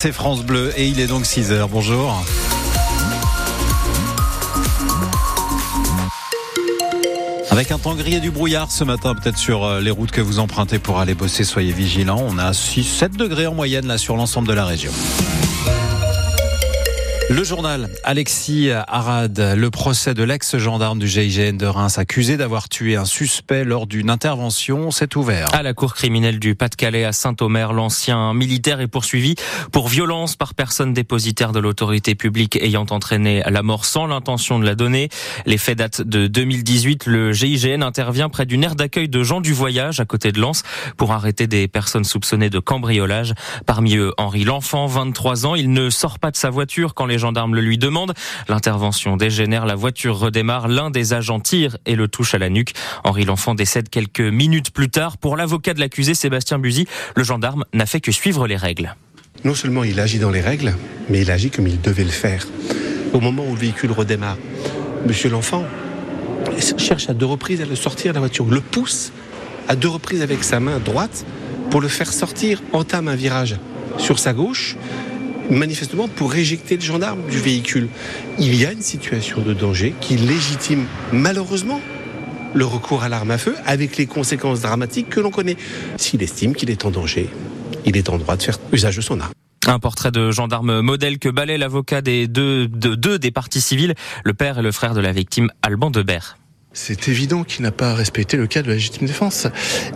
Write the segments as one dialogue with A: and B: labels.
A: C'est France Bleu et il est donc 6h. Bonjour. Avec un temps gris et du brouillard ce matin, peut-être sur euh, les routes que vous empruntez pour aller bosser, soyez vigilants. On a 6-7 degrés en moyenne là sur l'ensemble de la région. Le journal Alexis Arad, le procès de l'ex-gendarme du GIGN de Reims accusé d'avoir tué un suspect lors d'une intervention s'est ouvert.
B: À la cour criminelle du Pas-de-Calais à Saint-Omer, l'ancien militaire est poursuivi pour violence par personne dépositaire de l'autorité publique ayant entraîné la mort sans l'intention de la donner. Les faits datent de 2018. Le GIGN intervient près d'une aire d'accueil de gens du voyage à côté de Lens pour arrêter des personnes soupçonnées de cambriolage. Parmi eux, Henri L'Enfant, 23 ans. Il ne sort pas de sa voiture quand les les gendarmes le lui demandent. L'intervention dégénère, la voiture redémarre, l'un des agents tire et le touche à la nuque. Henri L'Enfant décède quelques minutes plus tard. Pour l'avocat de l'accusé, Sébastien Buzy, le gendarme n'a fait que suivre les règles.
C: Non seulement il agit dans les règles, mais il agit comme il devait le faire. Au moment où le véhicule redémarre, Monsieur L'Enfant cherche à deux reprises à le sortir de la voiture, le pousse à deux reprises avec sa main droite pour le faire sortir, entame un virage sur sa gauche, manifestement pour éjecter le gendarme du véhicule. Il y a une situation de danger qui légitime malheureusement le recours à l'arme à feu avec les conséquences dramatiques que l'on connaît. S'il estime qu'il est en danger, il est en droit de faire usage de son arme.
B: Un portrait de gendarme modèle que balaie l'avocat des deux, de, deux des parties civiles, le père et le frère de la victime, Alban Debert.
D: C'est évident qu'il n'a pas respecté le cas de la légitime défense.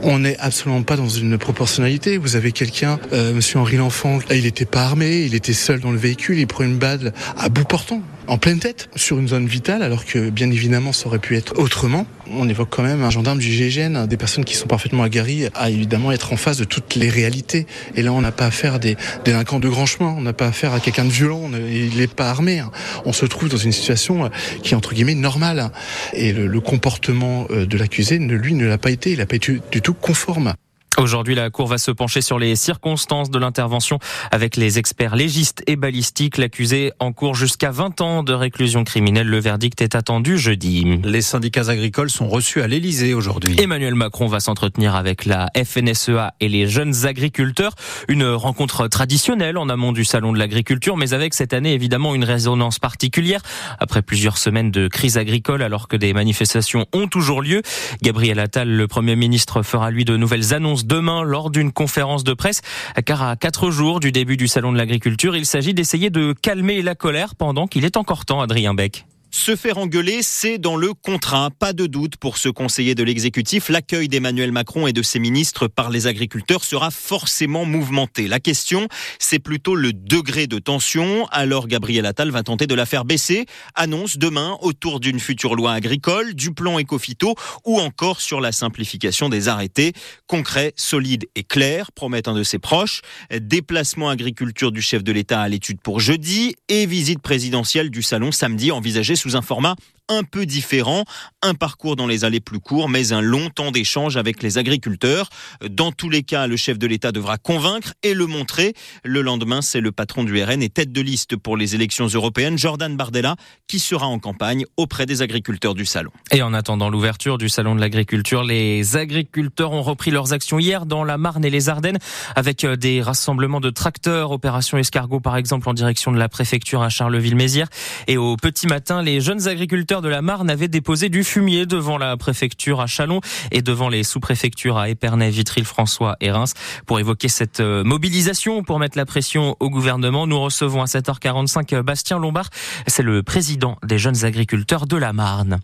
D: On n'est absolument pas dans une proportionnalité. Vous avez quelqu'un, euh, Monsieur Henri L'Enfant, il n'était pas armé, il était seul dans le véhicule, il prend une balle à bout portant en pleine tête sur une zone vitale, alors que bien évidemment ça aurait pu être autrement. On évoque quand même un gendarme du GIGN, des personnes qui sont parfaitement aguerries à évidemment être en face de toutes les réalités. Et là, on n'a pas affaire à des délinquants de grand chemin, on n'a pas affaire à quelqu'un de violent, il n'est pas armé. Hein. On se trouve dans une situation qui est entre guillemets normale. Et le comportement euh, de l'accusé, lui, ne l'a pas été, il n'a pas été du tout conforme.
B: Aujourd'hui, la Cour va se pencher sur les circonstances de l'intervention avec les experts légistes et balistiques. L'accusé en cours jusqu'à 20 ans de réclusion criminelle. Le verdict est attendu jeudi.
A: Les syndicats agricoles sont reçus à l'Elysée aujourd'hui.
B: Emmanuel Macron va s'entretenir avec la FNSEA et les jeunes agriculteurs. Une rencontre traditionnelle en amont du Salon de l'agriculture, mais avec cette année évidemment une résonance particulière. Après plusieurs semaines de crise agricole, alors que des manifestations ont toujours lieu, Gabriel Attal, le Premier ministre, fera lui de nouvelles annonces demain lors d'une conférence de presse, car à quatre jours du début du Salon de l'agriculture, il s'agit d'essayer de calmer la colère pendant qu'il est encore temps, Adrien Beck.
E: Se faire engueuler, c'est dans le contrat. Pas de doute pour ce conseiller de l'exécutif. L'accueil d'Emmanuel Macron et de ses ministres par les agriculteurs sera forcément mouvementé. La question, c'est plutôt le degré de tension. Alors Gabriel Attal va tenter de la faire baisser. Annonce demain autour d'une future loi agricole, du plan écophyto ou encore sur la simplification des arrêtés. Concret, solide et clair, promet un de ses proches. Déplacement agriculture du chef de l'État à l'étude pour jeudi et visite présidentielle du salon samedi envisagée sous un format un peu différent, un parcours dans les allées plus courts, mais un long temps d'échange avec les agriculteurs. Dans tous les cas, le chef de l'État devra convaincre et le montrer. Le lendemain, c'est le patron du RN et tête de liste pour les élections européennes, Jordan Bardella, qui sera en campagne auprès des agriculteurs du salon.
B: Et en attendant l'ouverture du salon de l'agriculture, les agriculteurs ont repris leurs actions hier dans la Marne et les Ardennes avec euh, des rassemblements de tracteurs, opération escargot par exemple en direction de la préfecture à Charleville-Mézières. Et au petit matin, les jeunes agriculteurs de la Marne avait déposé du fumier devant la préfecture à Chalon et devant les sous-préfectures à Épernay, Vitry, François et Reims pour évoquer cette euh, mobilisation pour mettre la pression au gouvernement. Nous recevons à 7h45 euh, Bastien Lombard, c'est le président des jeunes agriculteurs de la Marne.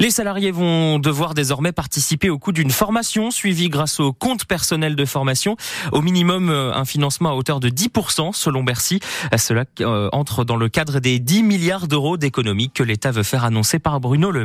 B: Les salariés vont devoir désormais participer au coût d'une formation suivie grâce au compte personnel de formation. Au minimum, euh, un financement à hauteur de 10% selon Bercy. Cela entre dans le cadre des 10 milliards d'euros d'économies que l'État veut faire annoncer par Bruno Le.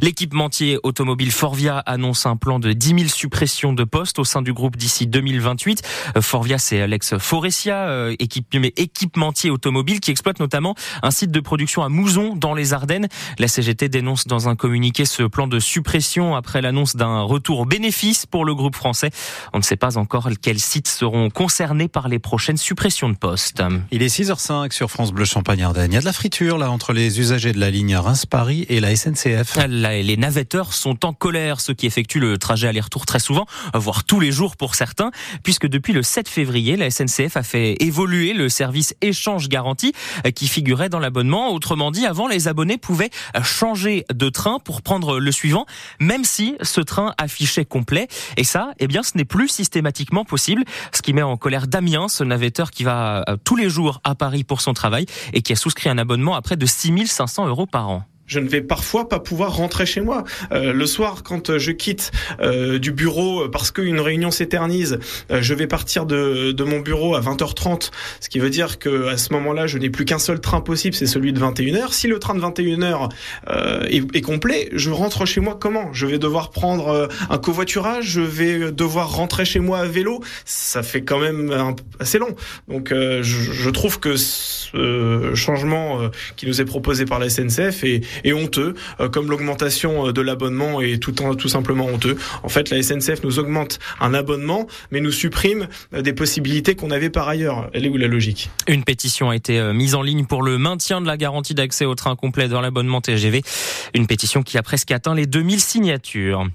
B: L'équipementier automobile Forvia annonce un plan de 10 000 suppressions de postes au sein du groupe d'ici 2028. Euh, Forvia, c'est Alex Forestia, euh, équipementier automobile qui exploite notamment un site de production à Mouzon dans les Ardennes. La CGT dénonce dans un communiqué ce plan de suppression après l'annonce d'un retour bénéfice pour le groupe français. On ne sait pas encore quels sites seront concernés par les prochaines suppressions de postes.
A: Il est 6h05 sur France Bleu Champagne Ardennes. Il y a de la friture là entre les usagers de la ligne Reims Paris et la SNCF.
B: Les navetteurs sont en colère, ceux qui effectuent le trajet aller-retour très souvent, voire tous les jours pour certains, puisque depuis le 7 février, la SNCF a fait évoluer le service échange garantie qui figurait dans l'abonnement. Autrement dit, avant, les abonnés pouvaient changer de train pour prendre le suivant, même si ce train affichait complet. Et ça, eh bien, ce n'est plus systématiquement possible, ce qui met en colère Damien, ce navetteur qui va euh, tous les jours à Paris pour son travail et qui a souscrit un abonnement à près de 6500 euros par an
F: je ne vais parfois pas pouvoir rentrer chez moi. Euh, le soir, quand je quitte euh, du bureau parce qu'une réunion s'éternise, euh, je vais partir de, de, mon bureau à 20h30, ce qui veut dire que à ce moment-là, je n'ai plus qu'un seul train possible, c'est celui de 21h. Si le train de 21h est, est, complet, je rentre chez moi comment? Je vais devoir prendre un covoiturage, je vais devoir rentrer chez moi à vélo? Ça fait quand même assez long. Donc, je, je, trouve que ce changement qui nous est proposé par la SNCF est, honteux, euh, comme l'augmentation euh, de l'abonnement est tout, tout simplement honteux. En fait, la SNCF nous augmente un abonnement, mais nous supprime euh, des possibilités qu'on avait par ailleurs. Elle est où la logique?
B: Une pétition a été mise en ligne pour le maintien de la garantie d'accès au train complet dans l'abonnement TGV. Une pétition qui a presque atteint les 2000 signatures.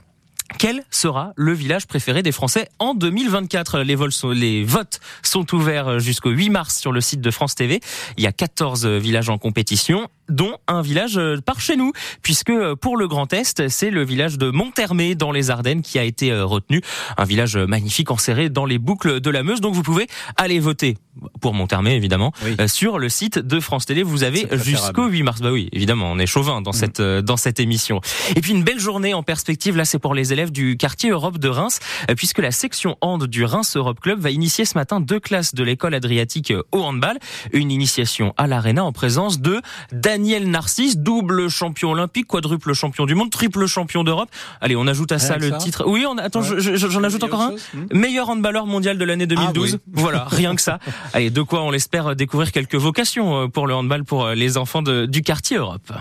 B: Quel sera le village préféré des Français en 2024 les, les votes sont ouverts jusqu'au 8 mars sur le site de France TV. Il y a 14 villages en compétition dont un village euh, par chez nous, puisque euh, pour le Grand Est, c'est le village de Monthermé dans les Ardennes qui a été euh, retenu. Un village magnifique enserré dans les boucles de la Meuse. Donc vous pouvez aller voter pour Monthermé, évidemment, sur le site de France Télé. Vous avez jusqu'au 8 mars. Bah oui, évidemment, on est chauvin dans mm. cette dans cette émission. Et puis une belle journée en perspective. Là, c'est pour les élèves du quartier Europe de Reims, puisque la section hand du Reims Europe Club va initier ce matin deux classes de l'école adriatique au handball. Une initiation à l'Arena en présence de Daniel Narcisse, double champion olympique, quadruple champion du monde, triple champion d'Europe. Allez, on ajoute à ça le titre. Oui, on attends, j'en ajoute encore un. Hmm. Meilleur handballeur mondial de l'année 2012. Ah voilà, rien que ça. Allez, de quoi on l'espère découvrir quelques vocations euh, pour le handball pour euh, les enfants de, du quartier Europe.